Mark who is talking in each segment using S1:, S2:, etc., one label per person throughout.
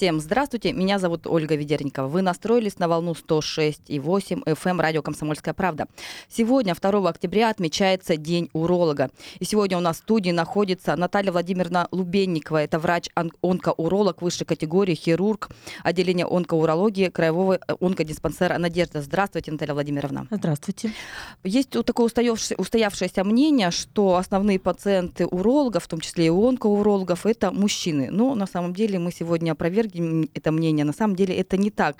S1: Всем здравствуйте, меня зовут Ольга Ведерникова. Вы настроились на волну 106,8 FM эм радио «Комсомольская правда». Сегодня, 2 октября, отмечается День уролога. И сегодня у нас в студии находится Наталья Владимировна Лубенникова. Это врач-онкоуролог высшей категории, хирург отделения онкоурологии Краевого э, онкодиспансера «Надежда». Здравствуйте, Наталья Владимировна.
S2: Здравствуйте.
S1: Есть такое устоявшееся мнение, что основные пациенты урологов, в том числе и онкоурологов, это мужчины. Но на самом деле мы сегодня это мнение. На самом деле это не так.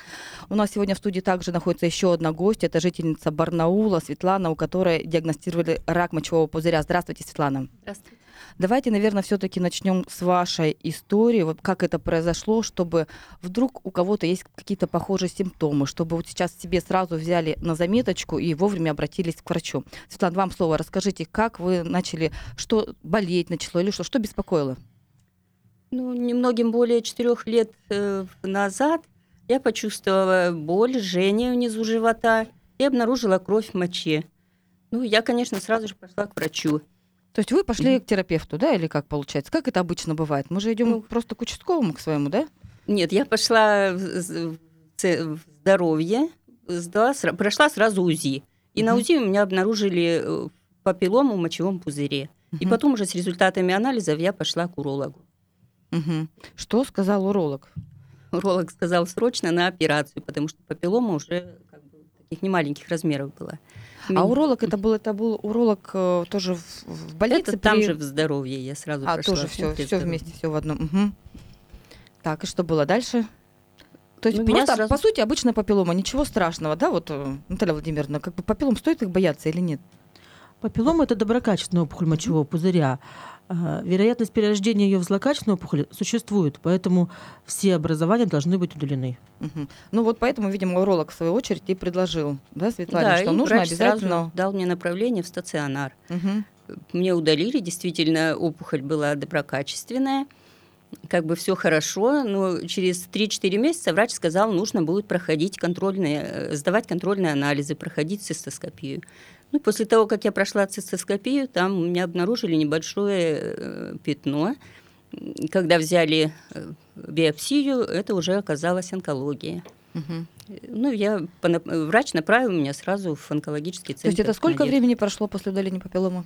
S1: У нас сегодня в студии также находится еще одна гостья. Это жительница Барнаула Светлана, у которой диагностировали рак мочевого пузыря. Здравствуйте, Светлана.
S3: Здравствуйте.
S1: Давайте, наверное, все-таки начнем с вашей истории, вот как это произошло, чтобы вдруг у кого-то есть какие-то похожие симптомы, чтобы вот сейчас себе сразу взяли на заметочку и вовремя обратились к врачу. Светлана, вам слово. Расскажите, как вы начали, что болеть начало или что, что беспокоило?
S3: Ну, немногим более четырех лет э, назад я почувствовала боль, жжение внизу живота и обнаружила кровь в моче. Ну, я, конечно, сразу же пошла к врачу.
S1: То есть вы пошли mm-hmm. к терапевту, да, или как получается? Как это обычно бывает? Мы же идем ну, просто к участковому, к своему, да?
S3: Нет, я пошла в, в здоровье, сдала, прошла сразу УЗИ. И mm-hmm. на УЗИ у меня обнаружили э, папиллому в мочевом пузыре. Mm-hmm. И потом уже с результатами анализов я пошла к урологу.
S1: Угу. Что сказал уролог?
S3: Уролог сказал срочно на операцию, потому что папиллома уже как бы, таких немаленьких размеров была.
S1: А уролог это был, это был уролог э, тоже в, в больнице?
S3: Это при... там же в здоровье я сразу
S1: А, тоже все, все вместе, все в одном. Угу. Так, и что было дальше? То есть ну, просто, сразу... по сути, обычная папиллома, ничего страшного, да, вот, э, Наталья Владимировна, как бы папиллом стоит их бояться или нет?
S2: Папиллома – это доброкачественная опухоль мочевого пузыря. Вероятность перерождения ее в злокачественную опухоль существует, поэтому все образования должны быть удалены.
S1: Угу. Ну вот поэтому, видимо, уролог в свою очередь и предложил, да, Светлане, да, что нужно обязательно...
S3: дал мне направление в стационар. Угу. Мне удалили, действительно, опухоль была доброкачественная, как бы все хорошо, но через 3-4 месяца врач сказал, нужно будет проходить контрольные, э, сдавать контрольные анализы, проходить цистоскопию. Ну, после того, как я прошла цистоскопию, там у меня обнаружили небольшое э, пятно. Когда взяли э, биопсию, это уже оказалась онкология. Угу. Ну, я, врач направил меня сразу в онкологический центр. То
S1: есть это сколько времени прошло после удаления папиллома?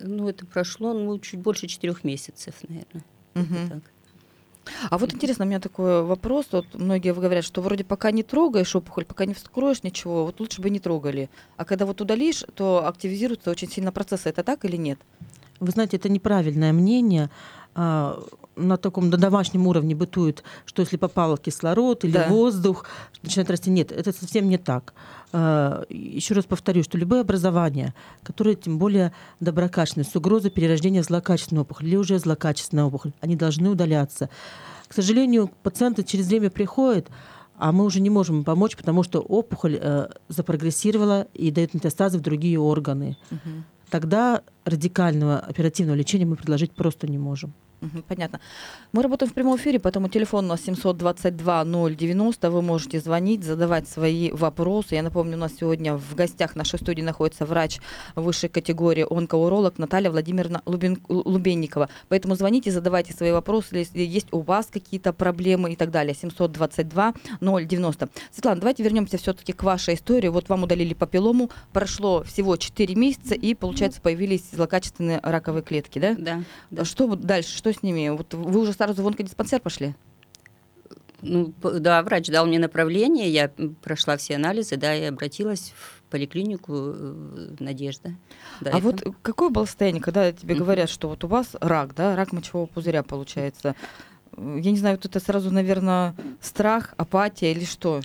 S3: Ну, это прошло ну, чуть больше четырех месяцев, наверное. Угу. Так.
S1: А вот интересно, у меня такой вопрос. Вот многие говорят, что вроде пока не трогаешь опухоль, пока не вскроешь ничего, вот лучше бы не трогали. А когда вот удалишь, то активизируются очень сильно процессы. Это так или нет?
S2: Вы знаете, это неправильное мнение. На таком на домашнем уровне бытует, что если попал кислород или да. воздух, начинает расти. Нет, это совсем не так. А, еще раз повторю, что любое образование, которое тем более доброкачественное, с угрозой перерождения в злокачественную опухоль или уже злокачественная опухоль, они должны удаляться. К сожалению, пациенты через время приходят, а мы уже не можем помочь, потому что опухоль э, запрогрессировала и дает метастазы в другие органы. Угу. Тогда радикального оперативного лечения мы предложить просто не можем.
S1: Понятно. Мы работаем в прямом эфире, поэтому телефон у нас 722-090. Вы можете звонить, задавать свои вопросы. Я напомню, у нас сегодня в гостях нашей студии находится врач высшей категории онкоуролог Наталья Владимировна Лубен, Лубенникова. Поэтому звоните, задавайте свои вопросы, если есть у вас какие-то проблемы и так далее. 722-090. Светлана, давайте вернемся все-таки к вашей истории. Вот вам удалили папиллому, прошло всего 4 месяца, и, получается, появились злокачественные раковые клетки, да?
S3: Да.
S1: да. Что дальше? Что с ними? Вот вы уже сразу в онкодиспансер пошли?
S3: Ну, да, врач дал мне направление, я прошла все анализы, да, и обратилась в поликлинику э, Надежда.
S1: Да, а вот там... какое было состояние, когда тебе говорят, что вот у вас рак, да, рак мочевого пузыря получается? Я не знаю, вот это сразу, наверное, страх, апатия или что?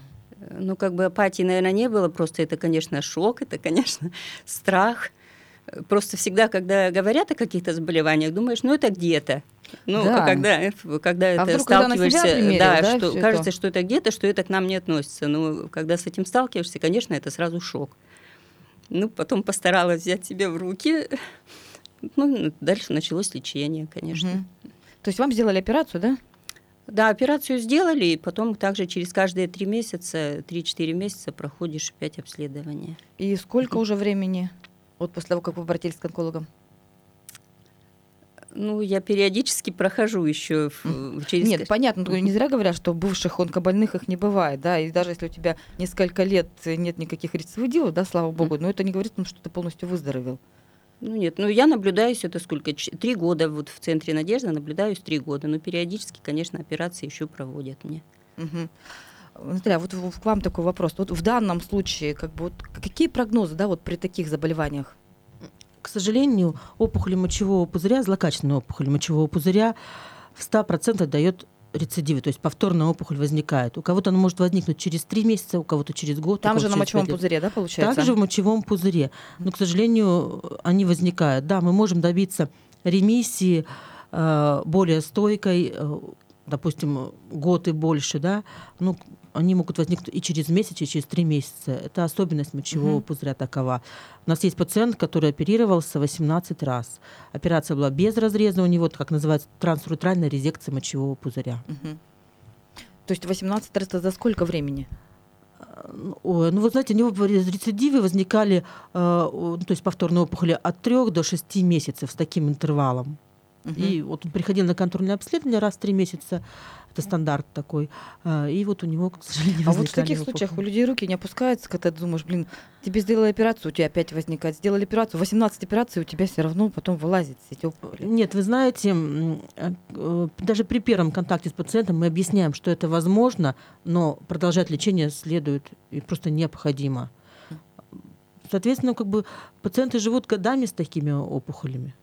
S3: Ну, как бы апатии, наверное, не было, просто это, конечно, шок, это, конечно, страх. Просто всегда, когда говорят о каких-то заболеваниях, думаешь, ну это где-то. Ну, да. когда, когда а это сталкиваешься, примерил, да, да, что кажется, это? что это где-то, что это к нам не относится. Но когда с этим сталкиваешься, конечно, это сразу шок. Ну, потом постаралась взять себя в руки. Ну, дальше началось лечение, конечно. Угу.
S1: То есть вам сделали операцию, да?
S3: Да, операцию сделали, и потом также через каждые три месяца, три-четыре месяца проходишь пять обследований.
S1: И сколько уже времени? Вот после того, как вы обратились к онкологам?
S3: Ну, я периодически прохожу еще в,
S1: через... Нет, понятно, не зря говорят, что бывших онкобольных их не бывает, да, и даже если у тебя несколько лет нет никаких рецидивов, да, слава богу, но это не говорит, что ты полностью выздоровел.
S3: Ну нет, ну я наблюдаюсь, это сколько, три года вот в центре Надежды наблюдаюсь три года, но периодически, конечно, операции еще проводят мне.
S1: Угу. Наталья, вот к вам такой вопрос. Вот в данном случае, как бы, вот, какие прогнозы, да, вот при таких заболеваниях?
S2: К сожалению, опухоль мочевого пузыря, злокачественная опухоль мочевого пузыря в 100% дает рецидивы, то есть повторная опухоль возникает. У кого-то она может возникнуть через три месяца, у кого-то через год.
S1: Там же на мочевом пузыре, да, получается?
S2: Также в мочевом пузыре. Но, к сожалению, они возникают. Да, мы можем добиться ремиссии э, более стойкой, э, допустим, год и больше, да, ну, они могут возникнуть и через месяц, и через три месяца. Это особенность мочевого угу. пузыря такова. У нас есть пациент, который оперировался 18 раз. Операция была без разреза, у него, как называется, трансуретральная резекция мочевого пузыря. Угу.
S1: То есть 18 раз это за сколько времени?
S2: Ой, ну, вы знаете, у него рецидивы возникали, э, ну, то есть повторные опухоли от 3 до 6 месяцев с таким интервалом. Угу. И вот он приходил на контрольное обследование раз в три месяца, это стандарт такой. А, и вот у него, к сожалению,
S1: А вот в таких случаях у людей руки не опускаются, когда ты думаешь, блин, тебе сделали операцию, у тебя опять возникает. Сделали операцию, 18 операций, у тебя все равно потом вылазит опухоли.
S2: Нет, вы знаете, э, э, даже при первом контакте с пациентом мы объясняем, что это возможно, но продолжать лечение следует и просто необходимо. Соответственно, как бы пациенты живут годами с такими опухолями.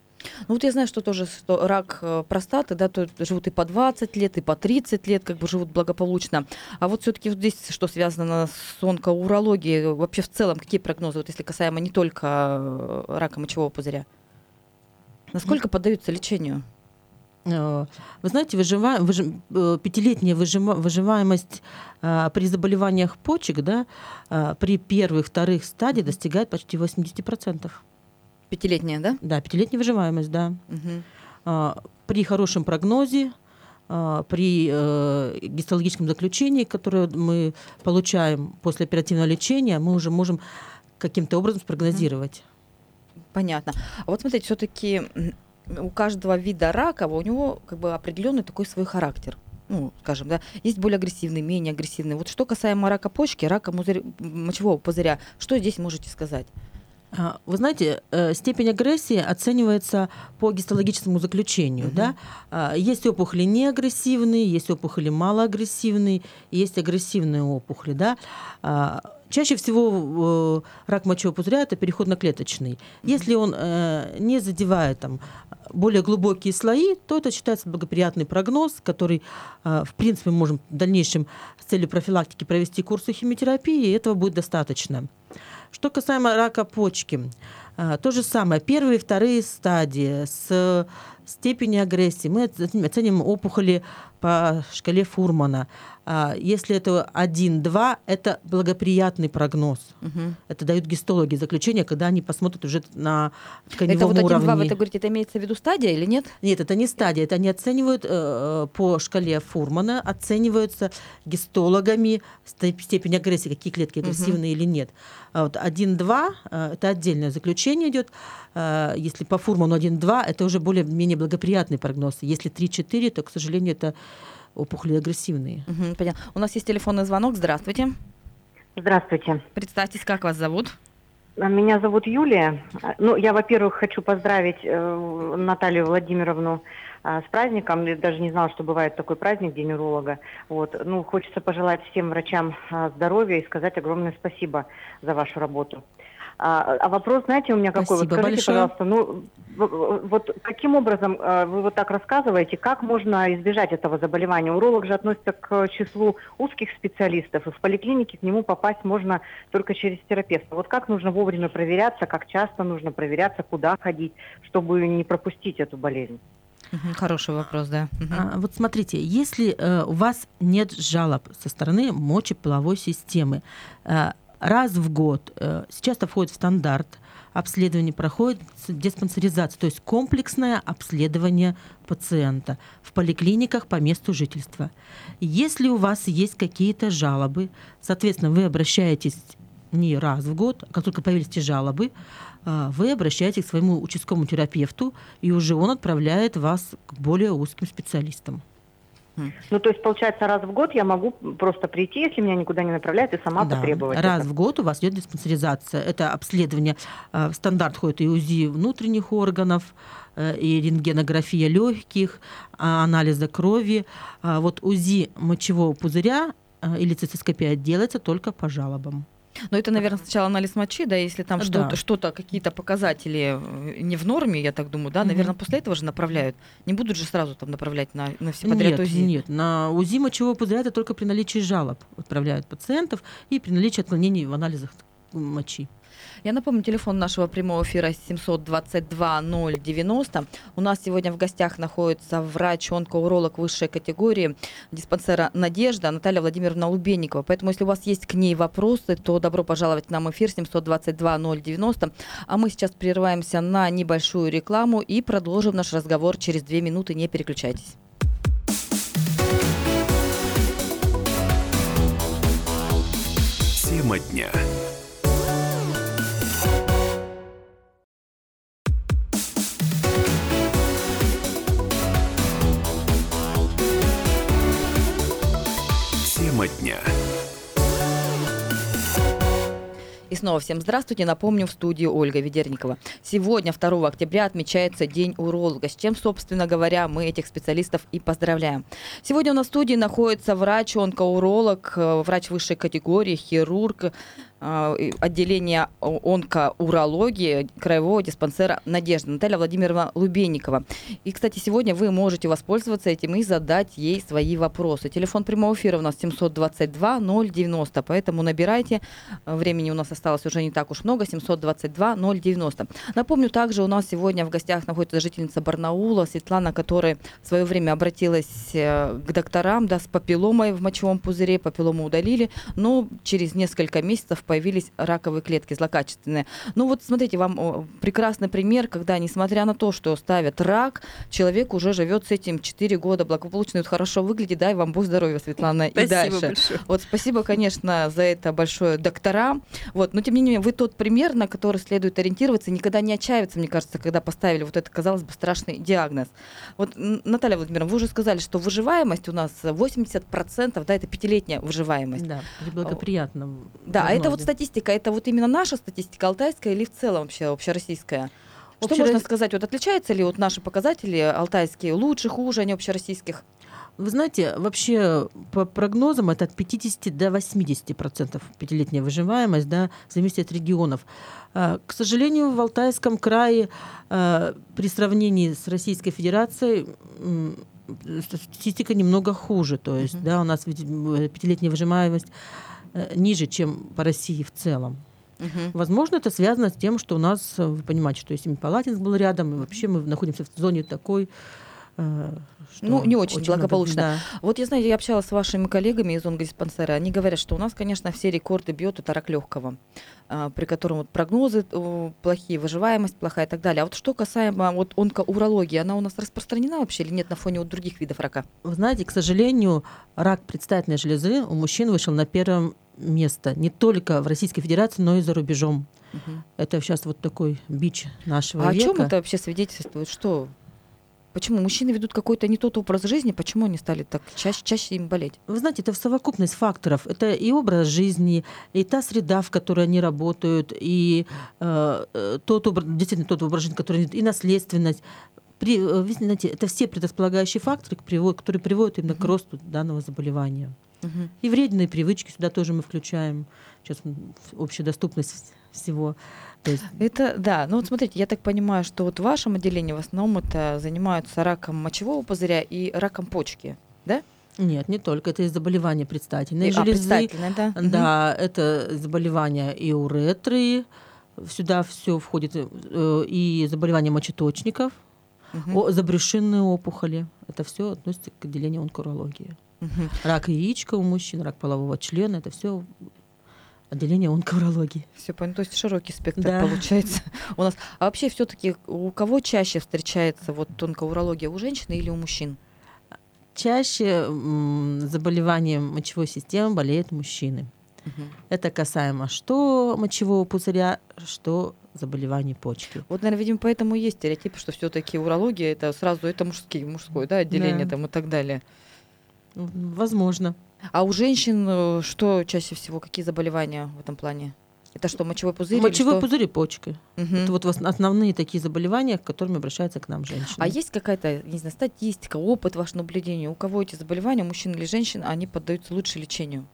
S1: Ну вот я знаю, что тоже что рак э, простаты, да, то живут и по 20 лет, и по 30 лет, как бы живут благополучно. А вот все-таки вот здесь что связано с онкоурологией, вообще в целом какие прогнозы, вот если касаемо не только э, рака мочевого пузыря? Насколько поддаются лечению?
S2: Э, вы знаете, выжива... выж... пятилетняя выжива... выживаемость а, при заболеваниях почек да, а, при первых, вторых стадиях достигает почти 80%.
S1: Пятилетняя, да?
S2: Да, пятилетняя выживаемость, да. Угу. При хорошем прогнозе, а, при э, гистологическом заключении, которое мы получаем после оперативного лечения, мы уже можем каким-то образом спрогнозировать.
S1: Понятно. А вот смотрите, все-таки у каждого вида рака у него как бы определенный такой свой характер ну, скажем, да, есть более агрессивный, менее агрессивный. Вот что касаемо рака почки, рака мочевого пузыря, что здесь можете сказать?
S2: А, вы знаете, э, степень агрессии оценивается по гистологическому заключению. Угу. Да? А, есть опухоли неагрессивные, есть опухоли малоагрессивные, есть агрессивные опухоли. Да? А, чаще всего э, рак мочевого пузыря это переходно-клеточный. Если он э, не задевает там, более глубокие слои, то это считается благоприятный прогноз, который, в принципе, мы можем в дальнейшем с целью профилактики провести курсы химиотерапии, и этого будет достаточно. Что касаемо рака почки, а, то же самое. Первые и вторые стадии с степени агрессии. Мы оценим опухоли по шкале Фурмана. А, если это 1-2, это благоприятный прогноз. Угу. Это дают гистологи заключение, когда они посмотрят уже на тканевом
S1: это вот
S2: уровне.
S1: Это вот 1-2, вы говорите, это имеется в виду стадия или нет?
S2: Нет, это не стадия. Это они оценивают э, по шкале Фурмана, оцениваются гистологами степень агрессии, какие клетки агрессивные угу. или нет. А вот 1-2 э, это отдельное заключение идет. Э, если по Фурману 1-2, это уже более-менее благоприятный прогноз. Если 3-4, то, к сожалению, это опухоли агрессивные.
S1: Угу, понятно. У нас есть телефонный звонок. Здравствуйте.
S4: Здравствуйте.
S1: Представьтесь, как вас зовут?
S4: Меня зовут Юлия. Ну, я, во-первых, хочу поздравить э, Наталью Владимировну э, с праздником. Я даже не знала, что бывает такой праздник, День уролога. Вот. Ну, хочется пожелать всем врачам э, здоровья и сказать огромное спасибо за вашу работу. А, а вопрос, знаете, у меня какой?
S1: Спасибо
S4: вот скажите,
S1: большое.
S4: пожалуйста, ну вот каким образом а, вы вот так рассказываете, как можно избежать этого заболевания? Уролог же относится к числу узких специалистов, и в поликлинике к нему попасть можно только через терапевта. Вот как нужно вовремя проверяться, как часто нужно проверяться, куда ходить, чтобы не пропустить эту болезнь?
S1: Хороший вопрос, да.
S2: А, вот смотрите, если э, у вас нет жалоб со стороны мочеполовой системы, э, раз в год. Э, сейчас это входит в стандарт. Обследование проходит диспансеризация, то есть комплексное обследование пациента в поликлиниках по месту жительства. Если у вас есть какие-то жалобы, соответственно, вы обращаетесь не раз в год, как только появились эти жалобы, а, вы обращаетесь к своему участковому терапевту, и уже он отправляет вас к более узким специалистам.
S4: Ну, то есть, получается, раз в год я могу просто прийти, если меня никуда не направляют, и сама да. потребовать.
S2: Раз
S4: это.
S2: в год у вас идет диспансеризация. Это обследование. А, в стандарт входит и УЗИ внутренних органов, э, и рентгенография легких, а, анализа крови. Вот УЗИ мочевого пузыря или цистоскопия делается только по жалобам.
S1: Но это, наверное, сначала анализ мочи, да, если там да. что-то, что-то, какие-то показатели э, не в норме, я так думаю, да, угу. наверное, после этого же направляют. Не будут же сразу там направлять на, на все подряд
S2: нет,
S1: УЗИ.
S2: Нет, на УЗИ мочевого пузыря это только при наличии жалоб отправляют пациентов и при наличии отклонений в анализах мочи.
S1: Я напомню, телефон нашего прямого эфира 722-090. У нас сегодня в гостях находится врач-онкоуролог высшей категории диспансера «Надежда» Наталья Владимировна Лубенникова. Поэтому, если у вас есть к ней вопросы, то добро пожаловать к нам в эфир 722-090. А мы сейчас прерываемся на небольшую рекламу и продолжим наш разговор через две минуты. Не переключайтесь.
S5: Тема дня.
S1: И снова всем здравствуйте. Напомню, в студии Ольга Ведерникова. Сегодня, 2 октября, отмечается День уролога, с чем, собственно говоря, мы этих специалистов и поздравляем. Сегодня у нас в студии находится врач-онкоуролог, э, врач высшей категории, хирург, отделения онкоурологии Краевого диспансера «Надежда» Наталья Владимировна Лубенникова. И, кстати, сегодня вы можете воспользоваться этим и задать ей свои вопросы. Телефон прямого эфира у нас 722-090, поэтому набирайте. Времени у нас осталось уже не так уж много, 722-090. Напомню, также у нас сегодня в гостях находится жительница Барнаула Светлана, которая в свое время обратилась э, к докторам да, с папилломой в мочевом пузыре, папиллому удалили, но через несколько месяцев появились раковые клетки злокачественные. Ну вот смотрите, вам прекрасный пример, когда, несмотря на то, что ставят рак, человек уже живет с этим 4 года благополучно, вот хорошо выглядит, дай вам Бог здоровья, Светлана,
S3: спасибо
S1: и дальше.
S3: Большое.
S1: Вот спасибо, конечно, за это большое доктора. Вот, но тем не менее, вы тот пример, на который следует ориентироваться, никогда не отчаиваться, мне кажется, когда поставили вот это, казалось бы, страшный диагноз. Вот, Наталья Владимировна, вы уже сказали, что выживаемость у нас 80%, да, это пятилетняя выживаемость.
S2: Да, благоприятно.
S1: Да, а это вот статистика, это вот именно наша статистика алтайская или в целом вообще общероссийская? Что Общерос... можно сказать? Вот отличаются ли вот наши показатели алтайские лучше, хуже, они общероссийских?
S2: Вы знаете, вообще по прогнозам это от 50 до 80 процентов пятилетняя выживаемость, да, зависит от регионов. А, к сожалению, в Алтайском крае а, при сравнении с Российской Федерацией статистика немного хуже. То есть, uh-huh. да, у нас пятилетняя выживаемость Э, ниже, чем по России в целом. Угу. Возможно, это связано с тем, что у нас, э, вы понимаете, что если Палатинск был рядом, и вообще мы находимся в зоне такой,
S1: э, что ну, не очень, очень благополучно. Надо, да. Вот я знаю, я общалась с вашими коллегами из онкодиспансера, они говорят, что у нас, конечно, все рекорды бьет это рак легкого, при котором вот прогнозы плохие, выживаемость плохая и так далее. А вот что касаемо вот онкоурологии, она у нас распространена вообще или нет на фоне вот других видов рака?
S2: Вы знаете, к сожалению, рак предстательной железы у мужчин вышел на первом место не только в Российской Федерации, но и за рубежом. Угу. Это сейчас вот такой бич нашего
S1: а
S2: века.
S1: о чем это вообще свидетельствует? Что? Почему мужчины ведут какой-то не тот образ жизни? Почему они стали так чаще, чаще им болеть?
S2: Вы знаете, это в совокупность факторов. Это и образ жизни, и та среда, в которой они работают, и э, э тот образ, действительно тот образ жизни, который и наследственность. При, э, вы знаете, это все предрасполагающие факторы, которые приводят именно к росту данного заболевания. Угу. И вредные привычки сюда тоже мы включаем. Сейчас общая доступность всего.
S1: То есть... Это да. Ну вот смотрите, я так понимаю, что вот в вашем отделении в основном это занимаются раком мочевого пузыря и раком почки, да?
S2: Нет, не только. Это и заболевания предстательной и, железы. А,
S1: предстательной, да.
S2: Да, угу. это заболевания и уретры. Сюда все входит э, и заболевания мочеточников, угу. забрюшинные опухоли. Это все относится к отделению онкологии. Угу. Рак яичка у мужчин, рак полового члена, это все отделение онкологии.
S1: Все понятно, то есть широкий спектр да. получается у нас. А вообще все-таки у кого чаще встречается вот онкоурология, у женщин или у мужчин?
S2: Чаще м, заболеванием мочевой системы болеют мужчины. Угу. Это касаемо что мочевого пузыря, что заболеваний почки.
S1: Вот, наверное, видимо, поэтому есть стереотип, что все-таки урология это сразу это мужские, мужское да, отделение да. там и так далее.
S2: Возможно.
S1: А у женщин э, что чаще всего, какие заболевания в этом плане? Это что, мочевой пузырь?
S2: Мочевой пузырь и почки. Угу. Это вот основные такие заболевания, к которым обращаются к нам женщины.
S1: А есть какая-то, не знаю, статистика, опыт, ваше наблюдение? У кого эти заболевания, мужчин или женщин, они поддаются лучше лечению?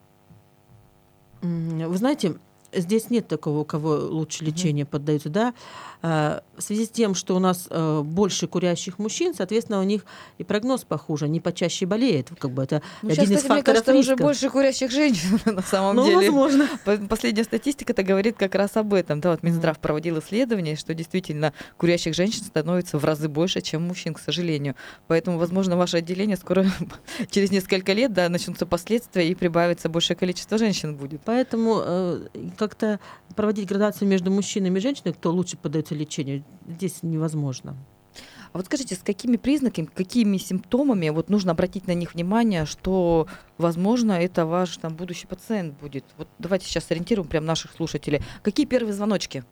S2: Вы знаете, здесь нет такого, у кого лучше лечение mm-hmm. поддаются, да. А, в связи с тем, что у нас э, больше курящих мужчин, соответственно, у них и прогноз похуже, они почаще болеют. Как бы это
S1: ну, один сейчас, из факторов мне кажется, риска. уже больше курящих женщин на самом
S2: ну,
S1: деле.
S2: возможно.
S1: Последняя статистика это говорит как раз об этом. Да, вот Минздрав проводил исследование, что действительно курящих женщин становится в разы больше, чем мужчин, к сожалению. Поэтому, возможно, ваше отделение скоро через несколько лет да, начнутся последствия и прибавится большее количество женщин будет.
S2: Поэтому э, как-то проводить градацию между мужчинами и женщинами, кто лучше поддается лечению, здесь невозможно.
S1: А вот скажите, с какими признаками, какими симптомами вот нужно обратить на них внимание, что, возможно, это ваш там будущий пациент будет? Вот давайте сейчас сориентируем прям наших слушателей. Какие первые звоночки?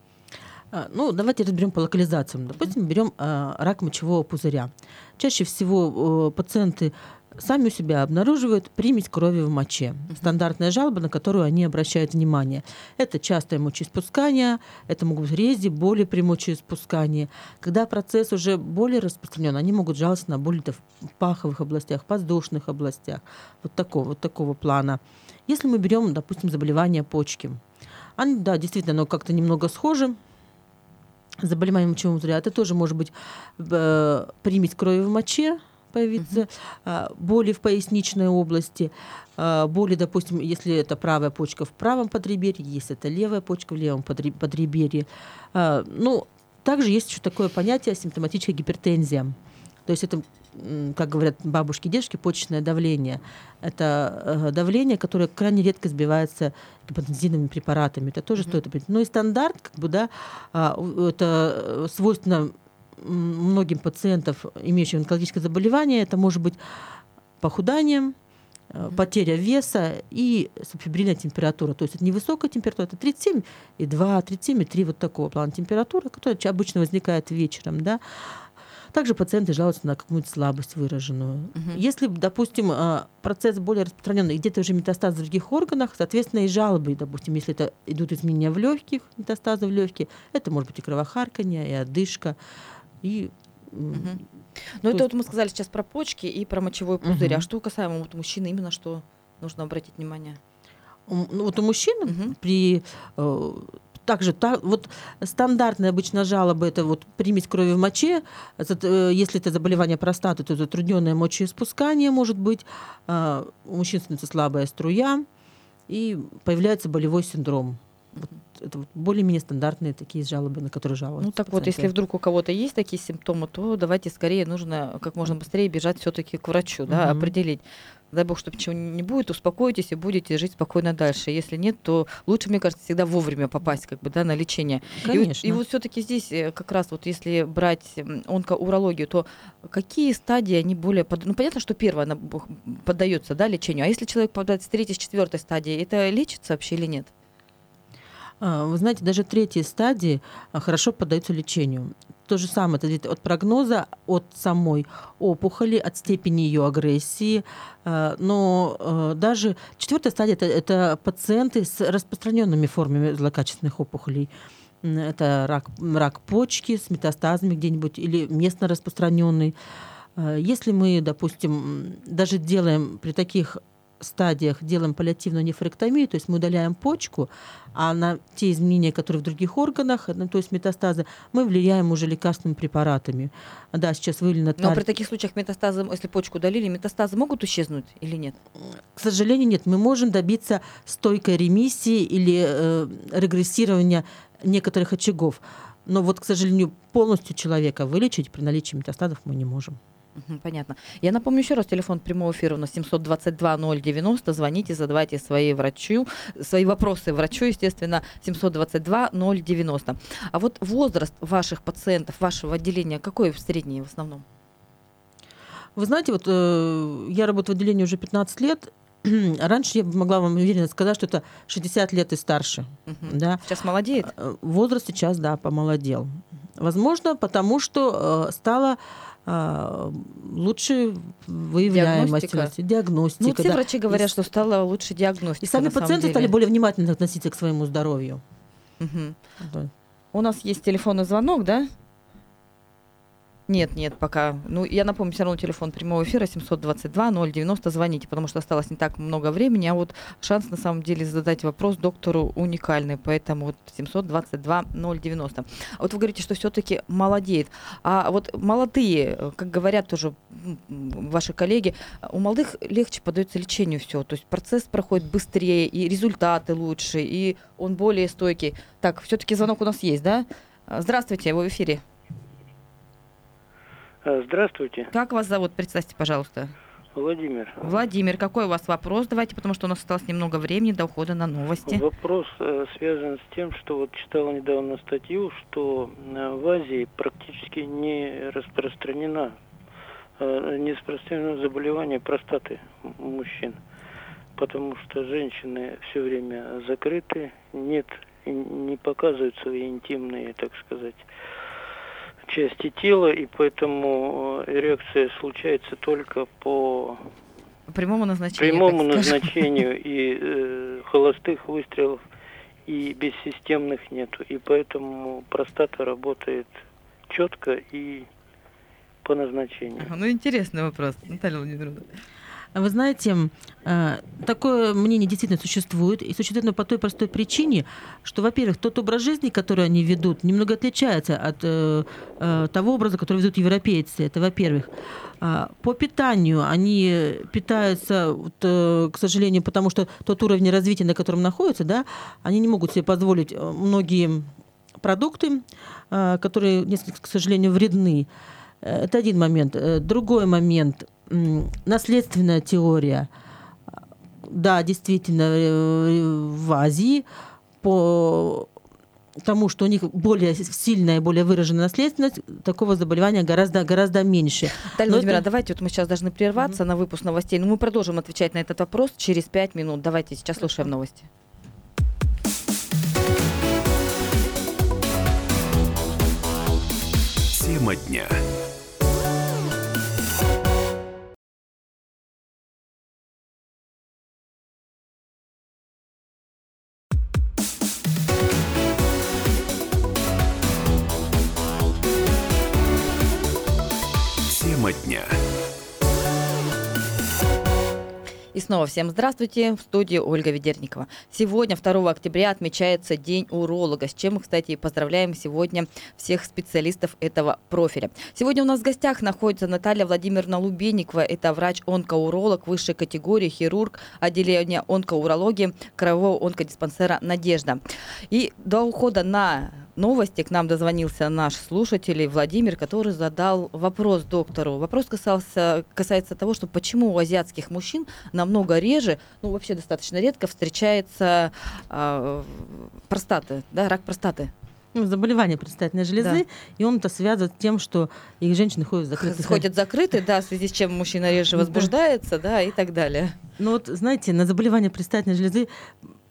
S2: А, ну, давайте разберем по локализациям. Допустим, берем э, рак мочевого пузыря. Чаще всего э, пациенты сами у себя обнаруживают примесь крови в моче. Стандартная жалоба, на которую они обращают внимание. Это частое мочеиспускание, это могут быть рези, боли при мочеиспускании. Когда процесс уже более распространен, они могут жаловаться на боли в паховых областях, воздушных областях. Вот такого, вот такого плана. Если мы берем, допустим, заболевание почки, они, да, действительно, оно как-то немного схоже, заболевание мочевого пузыря. Это тоже может быть э, примесь крови в моче, появиться, uh-huh. боли в поясничной области, а, боли, допустим, если это правая почка в правом подреберье, если это левая почка в левом подреберье. А, ну, также есть еще такое понятие симптоматическая гипертензия. То есть это, как говорят бабушки и дедушки, почечное давление. Это э, давление, которое крайне редко сбивается гипотензивными препаратами. Это тоже mm-hmm. стоит обратить. Ну и стандарт, как бы, да, это свойственно многим пациентам, имеющим онкологическое заболевание, это может быть похуданием, э, потеря веса и субфибрильная температура. То есть это невысокая температура, это 37,2, 37,3 вот такого плана температура, которая обычно возникает вечером. Да? Также пациенты жалуются на какую-нибудь слабость выраженную. Угу. Если, допустим, э, процесс более распространенный, где-то уже метастаз в других органах, соответственно, и жалобы, допустим, если это идут изменения в легких, метастазы в легкие, это может быть и кровохарканье, и одышка. И
S1: Угу. Ну, это вот мы сказали сейчас про почки и про мочевой пузырь. Угу. А что касаемо вот мужчины, именно что нужно обратить внимание?
S2: Ну, вот у мужчин угу. при э, также та, вот стандартная обычно жалоба это вот примесь крови в моче, э, если это заболевание простаты, то затрудненное мочеиспускание может быть, э, у мужчин становится слабая струя и появляется болевой синдром. Вот это вот более-менее стандартные такие жалобы, на которые жалуются.
S1: Ну так пациенты. вот, если вдруг у кого-то есть такие симптомы, то давайте скорее нужно как можно быстрее бежать все-таки к врачу, да, угу. определить. Дай бог, чтобы ничего не будет, успокойтесь и будете жить спокойно дальше. Если нет, то лучше, мне кажется, всегда вовремя попасть как бы, да, на лечение.
S2: Конечно.
S1: И вот, вот все-таки здесь э, как раз вот если брать онкоурологию, то какие стадии они более... Под... Ну, понятно, что первая она поддается да, лечению, а если человек попадает с третьей, с четвертой стадии, это лечится вообще или нет?
S2: А, вы знаете, даже третьей стадии а, хорошо поддаются лечению. То же самое, это зависит от прогноза, от самой опухоли, от степени ее агрессии. А, но даже четвертая стадия это, это пациенты с распространенными формами злокачественных опухолей. Это рак, рак почки с метастазами где-нибудь или местно распространенный. Если мы, допустим, даже делаем при таких стадиях делаем паллиативную нефректомию, то есть мы удаляем почку, а на те изменения, которые в других органах, ну, то есть метастазы, мы влияем уже лекарственными препаратами. Да, сейчас выявлено...
S1: Но при таких случаях метастазы, если почку удалили, метастазы могут исчезнуть или нет?
S2: К сожалению, нет. Мы можем добиться стойкой ремиссии или э, регрессирования некоторых очагов. Но вот, к сожалению, полностью человека вылечить при наличии метастазов мы не можем.
S1: Понятно. Я напомню еще раз, телефон прямого эфира у нас 722-090. Звоните, задавайте свои врачу, свои вопросы врачу, естественно, 722-090. А вот возраст ваших пациентов, вашего отделения, какой в средний в основном?
S2: Вы знаете, вот э, я работаю в отделении уже 15 лет, раньше я могла вам уверенно сказать, что это 60 лет и старше.
S1: Угу. Да? Сейчас молодеет?
S2: Э, возраст сейчас, да, помолодел. Возможно, потому что э, стало э, лучше выявляемость, диагностика. диагностика.
S1: Ну, все да. врачи говорят, и, что стало лучше диагностика.
S2: И сами пациенты стали более внимательно относиться к своему здоровью.
S1: Угу. Да. У нас есть телефонный звонок, да? Нет, нет, пока. Ну, я напомню, все равно телефон прямого эфира 722-090, звоните, потому что осталось не так много времени, а вот шанс на самом деле задать вопрос доктору уникальный, поэтому вот 722-090. А вот вы говорите, что все-таки молодеет. А вот молодые, как говорят тоже ваши коллеги, у молодых легче подается лечению все, то есть процесс проходит быстрее, и результаты лучше, и он более стойкий. Так, все-таки звонок у нас есть, да? Здравствуйте, вы в эфире.
S5: Э, здравствуйте.
S1: Как вас зовут? Представьте, пожалуйста.
S5: Владимир.
S1: Владимир, какой у вас вопрос? Давайте, потому что у нас осталось немного времени до ухода на новости.
S5: Вопрос э, связан с тем, что вот читал недавно статью, что э, в Азии практически не распространена э, не распространено заболевание простаты у мужчин, потому что женщины все время закрыты, нет, не показывают свои интимные, так сказать, части тела, и поэтому э, эрекция случается только по
S1: прямому назначению.
S5: Прямому назначению и э, холостых выстрелов и бессистемных нету. И поэтому простата работает четко и по назначению.
S1: Ну, интересный вопрос, Наталья Владимировна.
S2: Вы знаете, э, такое мнение действительно существует, и существует по той простой причине, что, во-первых, тот образ жизни, который они ведут, немного отличается от э, э, того образа, который ведут европейцы. Это, во-первых. А, по питанию они питаются, вот, к сожалению, потому что тот уровень развития, на котором находятся, да, они не могут себе позволить многие продукты, которые к сожалению, вредны. Это один момент. Другой момент – наследственная теория. Да, действительно, э, в Азии по тому, что у них более сильная, более выраженная наследственность, такого заболевания гораздо, гораздо меньше.
S1: Наталья Владимировна, это... давайте, вот мы сейчас должны прерваться mm-hmm. на выпуск новостей, но мы продолжим отвечать на этот вопрос через пять минут. Давайте сейчас слушаем новости.
S6: Тема дня.
S1: Снова всем здравствуйте, в студии Ольга Ведерникова. Сегодня, 2 октября, отмечается День уролога, с чем мы, кстати, поздравляем сегодня всех специалистов этого профиля. Сегодня у нас в гостях находится Наталья Владимировна Лубенникова, это врач-онкоуролог высшей категории, хирург отделения онкоурологии Краевого онкодиспансера «Надежда». И до ухода на новости к нам дозвонился наш слушатель Владимир, который задал вопрос доктору. Вопрос касался, касается того, что почему у азиатских мужчин намного реже, ну вообще достаточно редко встречается э, простаты, да, рак простаты.
S2: Ну, заболевание предстательной железы, да. и он это связывает с тем, что их женщины ходят закрытые.
S1: Ходят закрытые, да, в связи с чем мужчина реже возбуждается, да, и так далее.
S2: Ну вот, знаете, на заболевание предстательной железы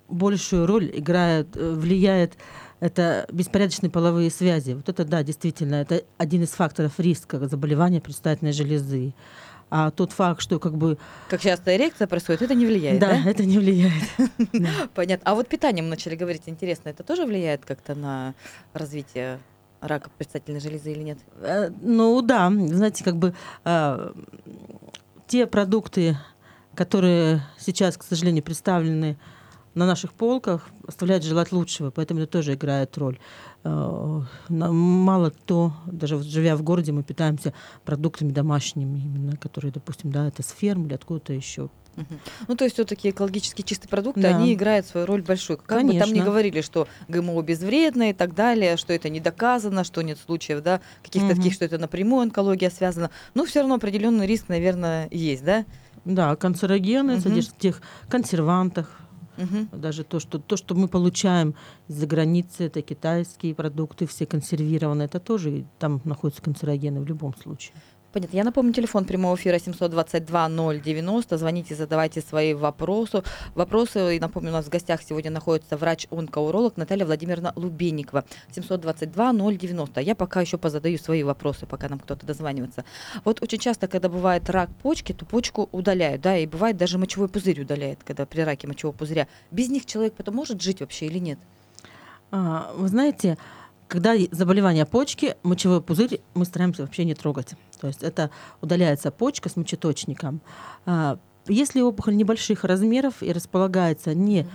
S2: большую роль играет, э, влияет это беспорядочные половые связи. Вот это, да, действительно, это один из факторов риска заболевания предстательной железы. А тот факт, что как бы...
S1: Как часто эрекция происходит, это не влияет,
S2: да?
S1: Да,
S2: это не влияет.
S1: Понятно. А вот питание мы начали говорить, интересно, это тоже влияет как-то на развитие рака предстательной железы или нет?
S2: Э, ну да, знаете, как бы а, те продукты, которые сейчас, к сожалению, представлены на наших полках оставляет желать лучшего, поэтому это тоже играет роль. Э, мало кто, даже живя в городе, мы питаемся продуктами домашними, именно, которые, допустим, да, это с ферм или откуда-то еще.
S1: Ну, то есть все-таки экологически чистые продукты, да. они играют свою роль большую. Как Конечно. бы там ни говорили, что ГМО безвредно и так далее, что это не доказано, что нет случаев, да, каких-то угу. таких, что это напрямую онкология связана, но все равно определенный риск, наверное, есть, да?
S2: Да, канцерогены угу. содержат в тех консервантах, Угу. Даже то что, то, что мы получаем из-за границы, это китайские продукты, все консервированные, это тоже там находятся канцерогены в любом случае.
S1: Понятно. Я напомню, телефон прямого эфира 722-090. Звоните, задавайте свои вопросы. Вопросы, и напомню, у нас в гостях сегодня находится врач-онкоуролог Наталья Владимировна Лубенникова. 722-090. Я пока еще позадаю свои вопросы, пока нам кто-то дозванивается. Вот очень часто, когда бывает рак почки, то почку удаляют, да, и бывает даже мочевой пузырь удаляет, когда при раке мочевого пузыря. Без них человек потом может жить вообще или нет?
S2: А, вы знаете, когда заболевание почки, мочевой пузырь мы стараемся вообще не трогать. То есть это удаляется почка с мочеточником. А, если опухоль небольших размеров и располагается не,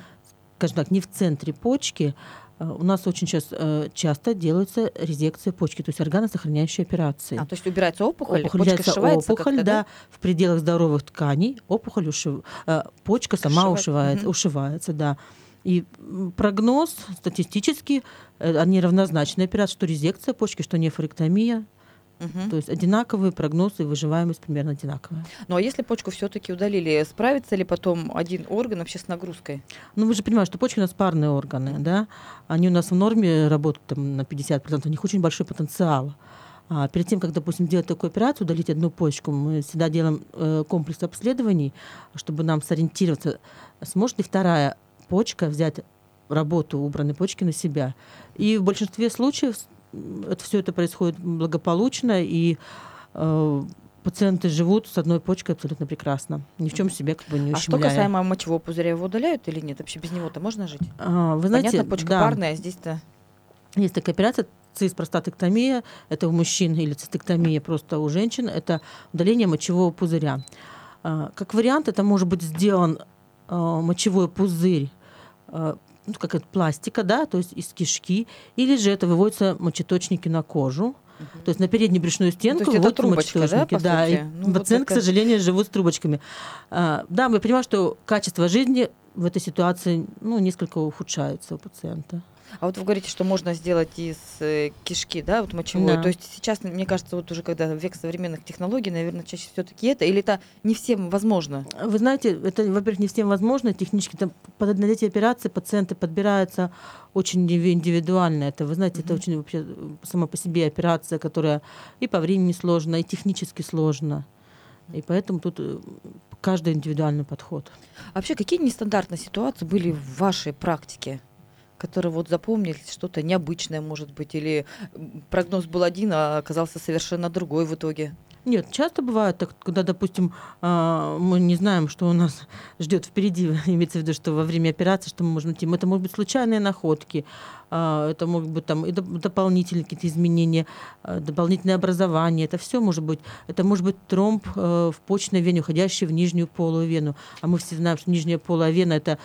S2: скажем так, не в центре почки, а, у нас очень сейчас э, часто делаются резекции почки, то есть органосохраняющие операции.
S1: А, то есть убирается опухоль,
S2: опухоль почка сшивается опухоль, да, да, в пределах здоровых тканей, опухоль ушив... Э, почка сама ушивается, угу. ушивается, да. И прогноз статистически, э, они равнозначны операции, что резекция почки, что нефректомия. Угу. То есть одинаковые прогнозы и выживаемость примерно одинаковая.
S1: Ну а если почку все-таки удалили, справится ли потом один орган вообще с нагрузкой?
S2: Ну вы же понимаете, что почки у нас парные органы, да? Они у нас в норме работают там, на 50%, у них очень большой потенциал. А перед тем, как, допустим, делать такую операцию, удалить одну почку, мы всегда делаем э, комплекс обследований, чтобы нам сориентироваться, сможет ли вторая почка взять работу убранной почки на себя. И в большинстве случаев это, все это происходит благополучно, и э, пациенты живут с одной почкой абсолютно прекрасно, ни в чем себе как бы не ущемляя.
S1: А что касаемо мочевого пузыря, его удаляют или нет? Вообще без него-то можно жить?
S2: А, вы знаете,
S1: Понятно, почка
S2: да.
S1: парная, а здесь-то...
S2: Есть такая операция, цистпростатэктомия, это у мужчин, или цистектомия просто у женщин, это удаление мочевого пузыря. А, как вариант, это может быть сделан а, мочевой пузырь Э, ну, как это, пластика, да, то есть из кишки, или же это выводятся мочеточники на кожу, то есть на переднюю брюшную стенку
S1: ну, вот мочеточники.
S2: Да, да и ну, пациенты, вот к сожалению, живут с трубочками. А, да, мы понимаем, что качество жизни в этой ситуации ну, несколько ухудшается у пациента.
S1: А вот вы говорите, что можно сделать из э, кишки, да, вот мочевой. Да. То есть сейчас, мне кажется, вот уже когда век современных технологий, наверное, чаще все-таки это, или это не всем возможно?
S2: Вы знаете, это, во-первых, не всем возможно. Технически там, под эти операции пациенты подбираются очень индивидуально. Это, вы знаете, mm-hmm. это очень вообще сама по себе операция, которая и по времени сложна, и технически сложна. И поэтому тут э, каждый индивидуальный подход.
S1: А вообще, какие нестандартные ситуации были в вашей практике? Которые вот запомнились, что-то необычное, может быть, или прогноз был один, а оказался совершенно другой в итоге?
S2: Нет, часто бывает так, когда, допустим, а, мы не знаем, что у нас ждет впереди, имеется в виду, что во время операции, что мы можем найти. Это могут быть случайные находки, а, это могут быть там и дополнительные какие-то изменения, а, дополнительное образование. Это все может быть. Это может быть тромб э, в почной вене, уходящий в нижнюю полую вену. А мы все знаем, что нижняя полая вена это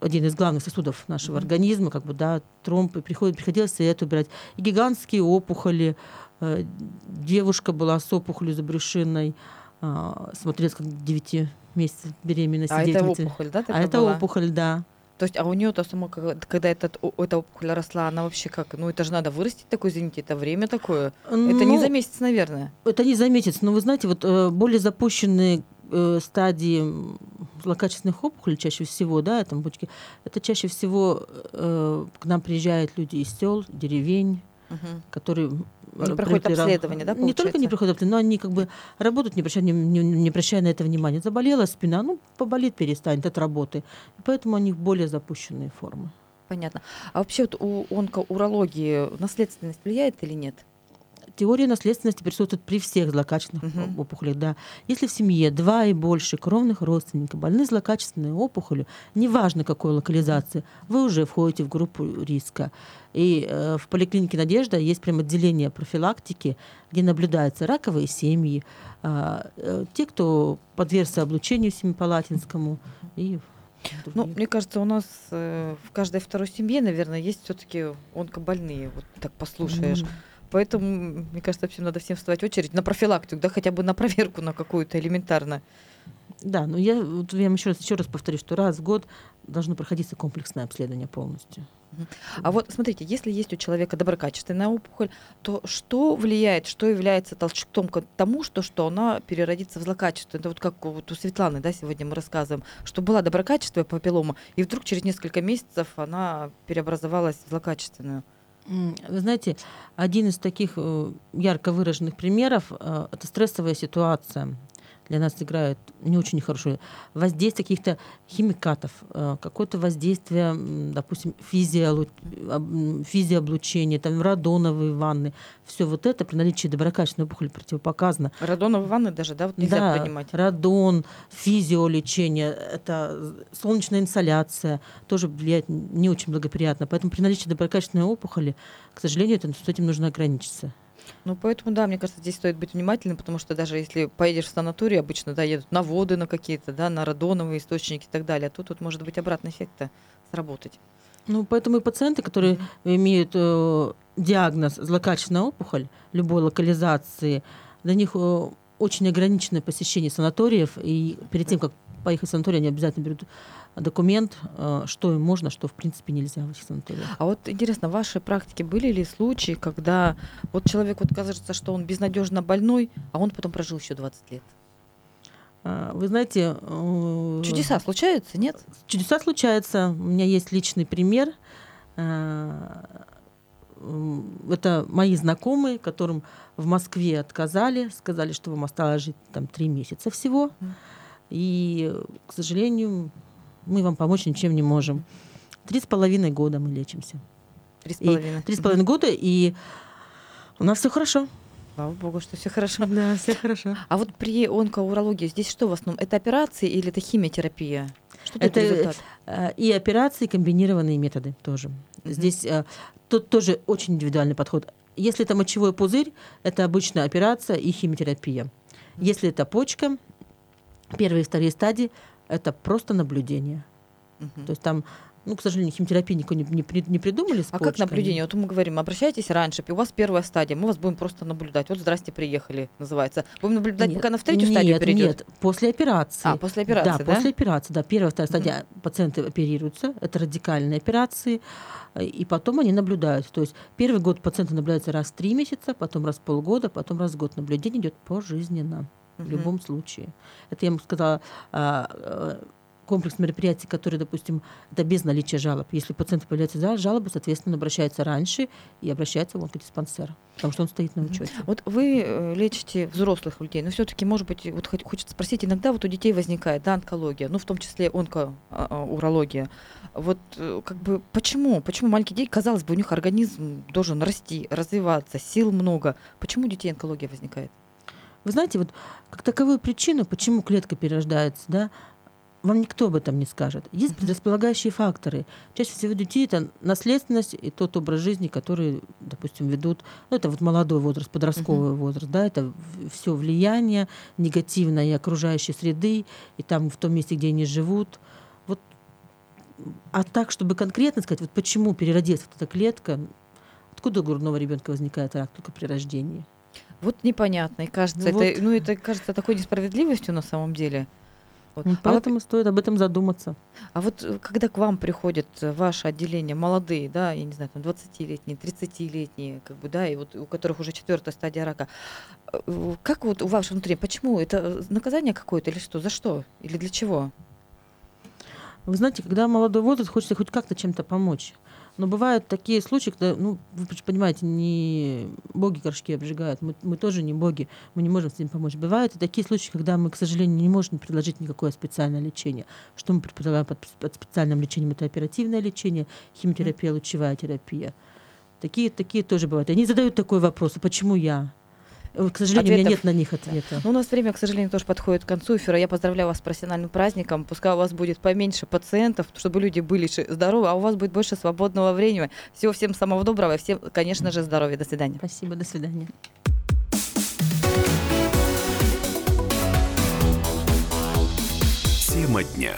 S2: один из главных сосудов нашего организма, как бы, да, тромб, приходит, приходилось это убирать. И гигантские опухоли. Э, девушка была с опухолью забрюшинной, э, смотрелась как 9 месяцев беременности.
S1: А это опухоль, да?
S2: А это была? опухоль, да.
S1: То есть, а у нее то само, когда этот, эта опухоль росла, она вообще как? Ну, это же надо вырастить такой, извините, это время такое. Ну, это не ну, за месяц, наверное.
S2: Это не за месяц. Но вы знаете, вот э, более запущенные э, стадии злокачественных опухолей чаще всего, да, там бочки, это чаще всего э, к нам приезжают люди из сел, деревень, угу. которые
S1: не проходят обследование, да,
S2: получается? Не только не проходят обследование, но они как бы работают, не обращая, не, не, не обращая на это внимания. Заболела спина, ну, поболит, перестанет от работы. И поэтому у них более запущенные формы.
S1: Понятно. А вообще вот у онкоурологии наследственность влияет или нет?
S2: Теория наследственности присутствует при всех злокачественных угу. опухолях. Да. Если в семье два и больше кровных родственников больны злокачественной опухолью, неважно какой локализации, вы уже входите в группу риска. И э, в поликлинике «Надежда» есть прям отделение профилактики, где наблюдаются раковые семьи, э, э, те, кто подвергся облучению семипалатинскому и
S1: ну, мне кажется, у нас э, в каждой второй семье, наверное, есть все-таки онкобольные. Вот так послушаешь. Mm-hmm. Поэтому, мне кажется, вообще надо всем вставать в очередь на профилактику, да, хотя бы на проверку на какую-то элементарно.
S2: Да, но я, вот я еще раз, еще раз повторю, что раз в год должно проходиться комплексное обследование полностью.
S1: А вот смотрите, если есть у человека доброкачественная опухоль, то что влияет, что является толчком к тому, что, что она переродится в злокачественную? Это вот как вот у Светланы, да, сегодня мы рассказываем, что была доброкачественная папиллома, и вдруг через несколько месяцев она преобразовалась в злокачественную.
S2: Вы знаете, один из таких э, ярко выраженных примеров э, это стрессовая ситуация для нас играют не очень хорошее. Воздействие каких-то химикатов, э, какое-то воздействие, допустим, физиолу... физиоблучения, там, радоновые ванны. Все вот это при наличии доброкачественной опухоли противопоказано.
S1: Радоновые ванны даже, да, вот нельзя
S2: да,
S1: принимать?
S2: радон, физиолечение, это солнечная инсоляция тоже влияет не очень благоприятно. Поэтому при наличии доброкачественной опухоли, к сожалению, это, с этим нужно ограничиться.
S1: Ну, поэтому, да, мне кажется, здесь стоит быть внимательным, потому что даже если поедешь в санаторий, обычно, да, едут на воды на какие-то, да, на радоновые источники и так далее, а тут, тут может быть обратный эффект сработать.
S2: Ну, поэтому и пациенты, которые имеют э, диагноз злокачественная опухоль любой локализации, для них э, очень ограниченное посещение санаториев, и перед тем, как поехать в санаторий, они обязательно берут документ, э, что им можно, что в принципе нельзя в этих санаториях.
S1: А вот интересно, в вашей практике были ли случаи, когда вот человек вот кажется, что он безнадежно больной, а он потом прожил еще 20 лет?
S2: А, вы знаете...
S1: Э, Чудеса случаются, нет?
S2: Чудеса случаются. У меня есть личный пример. Э, это мои знакомые, которым в Москве отказали, сказали, что вам осталось жить там три месяца всего. И, к сожалению, мы вам помочь ничем не можем. Три с половиной года мы лечимся.
S1: Три с половиной.
S2: Три с половиной года, и у нас все хорошо.
S1: Слава богу, что все хорошо.
S2: Да, все хорошо.
S1: А вот при онкоурологии здесь что в основном? Это операции или это химиотерапия?
S2: Что это результат? Э, и операции, и комбинированные методы тоже. Mm-hmm. Здесь э, тут тоже очень индивидуальный подход. Если это мочевой пузырь, это обычно операция и химиотерапия. Если это почка, первые и вторые стадии, это просто наблюдение. Угу. То есть там ну, к сожалению, химиотерапии никого не, не, не придумали.
S1: а как наблюдение? Вот мы говорим, обращайтесь раньше, у вас первая стадия, мы вас будем просто наблюдать. Вот здрасте, приехали, называется. Будем наблюдать, нет, пока на третью
S2: нет,
S1: стадию перейдет?
S2: Нет, после операции.
S1: А, после операции,
S2: да?
S1: Да,
S2: после операции, да. Первая, вторая стадия mm пациенты оперируются, это радикальные операции, и потом они наблюдают. То есть первый год пациенты наблюдаются раз в три месяца, потом раз в полгода, потом раз в год. Наблюдение идет пожизненно в любом случае. Это я ему сказала а, а, комплекс мероприятий, которые, допустим, это без наличия жалоб. Если у пациента появляются жалобы, соответственно, обращается раньше и обращается в онкодиспансер, потому что он стоит на учете.
S1: Вот вы э, лечите взрослых людей, но все-таки, может быть, вот хочется спросить, иногда вот у детей возникает да, онкология, ну, в том числе онкоурология. Вот э, как бы почему? Почему маленькие дети, казалось бы, у них организм должен расти, развиваться, сил много. Почему у детей онкология возникает?
S2: Вы знаете, вот как таковую причину, почему клетка перерождается, да, вам никто об этом не скажет. Есть предрасполагающие факторы. Чаще всего детей это наследственность и тот образ жизни, который, допустим, ведут, ну, это вот молодой возраст, подростковый uh-huh. возраст, да, это все влияние негативное и окружающей среды, и там в том месте, где они живут. Вот, а так, чтобы конкретно сказать, вот почему переродилась вот эта клетка, откуда у грудного ребенка возникает рак только при рождении?
S1: Вот непонятно. И кажется, ну, это, вот. ну, это кажется такой несправедливостью на самом деле.
S2: Вот. Ну, поэтому а вот, стоит об этом задуматься.
S1: А вот э, когда к вам приходят э, ваше отделение молодые, да, я не знаю, там 20-летние, 30-летние, как бы, да, и вот у которых уже четвертая стадия рака, э, как вот у вас внутри, почему? Это наказание какое-то или что? За что? Или для чего?
S2: Вы знаете, когда молодой возраст, хочется хоть как-то чем-то помочь. Но бывают такие случаи, когда, ну, вы понимаете, не боги горшки обжигают, мы, мы тоже не боги, мы не можем с этим помочь. Бывают и такие случаи, когда мы, к сожалению, не можем предложить никакое специальное лечение. Что мы предполагаем под, под специальным лечением? Это оперативное лечение, химиотерапия, лучевая терапия. Такие, такие тоже бывают. Они задают такой вопрос, а почему я? К сожалению, Ответов. у меня нет на них ответа.
S1: Ну, у нас время, к сожалению, тоже подходит к концу эфира. Я поздравляю вас с профессиональным праздником. Пускай у вас будет поменьше пациентов, чтобы люди были здоровы, а у вас будет больше свободного времени. Всего всем самого доброго и всем, конечно же, здоровья. До свидания.
S2: Спасибо, до свидания.
S6: Тема дня.